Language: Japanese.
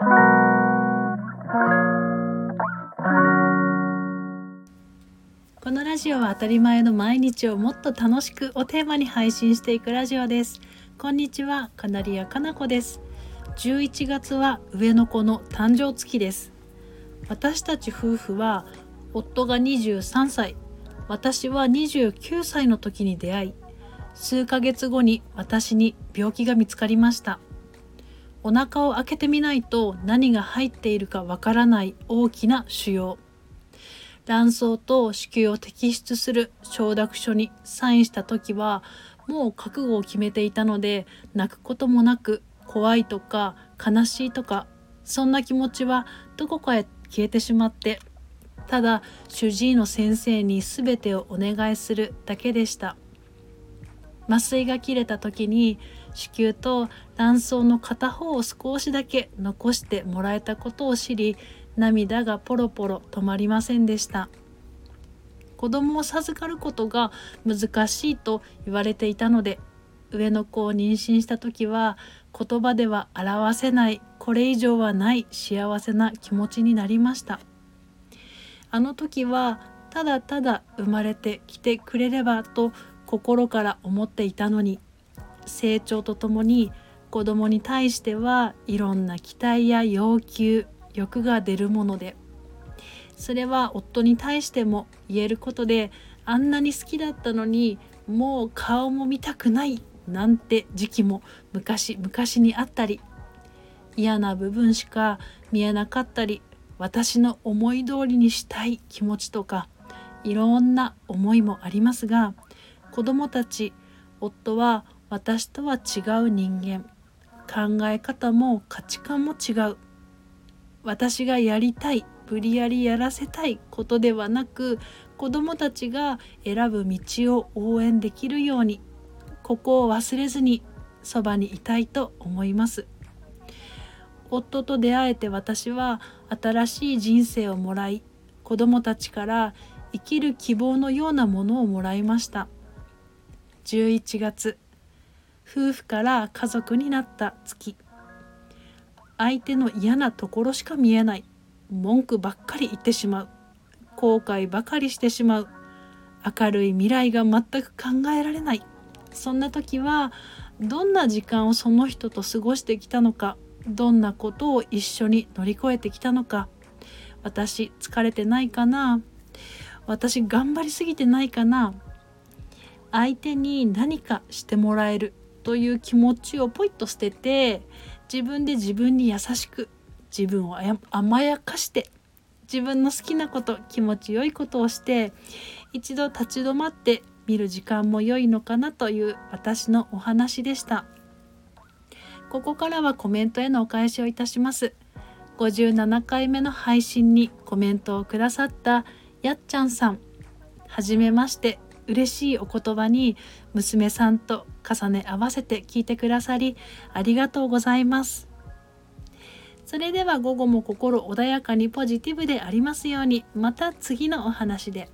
このラジオは当たり前の毎日をもっと楽しくをテーマに配信していくラジオです。こんにちはカナリアかなこです。11月は上の子の誕生月です。私たち夫婦は夫が23歳。私は29歳の時に出会い数ヶ月後に私に病気が見つかりました。お腹を開けてみないと何が入っているかわからない大きな腫瘍。卵巣と子宮を摘出する承諾書にサインした時はもう覚悟を決めていたので泣くこともなく怖いとか悲しいとかそんな気持ちはどこかへ消えてしまってただ主治医の先生に全てをお願いするだけでした。麻酔が切れた時に子宮と卵巣の片方を少しだけ残してもらえたことを知り涙がポロポロ止まりませんでした。子供を授かることが難しいと言われていたので上の子を妊娠した時は言葉では表せないこれ以上はない幸せな気持ちになりました。あの時はただただ生まれてきてくれればと心から思っていたのに成長とともに子供に対してはいろんな期待や要求欲が出るものでそれは夫に対しても言えることであんなに好きだったのにもう顔も見たくないなんて時期も昔昔にあったり嫌な部分しか見えなかったり私の思い通りにしたい気持ちとかいろんな思いもありますが子供たち夫は私とは違う人間。考え方も価値観も違う。私がやりたい無理やりやらせたいことではなく子どもたちが選ぶ道を応援できるようにここを忘れずにそばにいたいと思います。夫と出会えて私は新しい人生をもらい子どもたちから生きる希望のようなものをもらいました。11月。夫婦から家族になった月。相手の嫌なところしか見えない。文句ばっかり言ってしまう。後悔ばかりしてしまう。明るい未来が全く考えられない。そんな時はどんな時間をその人と過ごしてきたのか。どんなことを一緒に乗り越えてきたのか。私疲れてないかな。私頑張りすぎてないかな。相手に何かしてもらえるという気持ちをポイッと捨てて自分で自分に優しく自分を甘やかして自分の好きなこと気持ちよいことをして一度立ち止まって見る時間も良いのかなという私のお話でした。ここからはコメントへのお返しをいたします。57回目の配信にコメントをくださったやっちゃんさん。はじめまして。嬉しいお言葉に娘さんと重ね合わせて聞いてくださりありがとうございますそれでは午後も心穏やかにポジティブでありますようにまた次のお話で。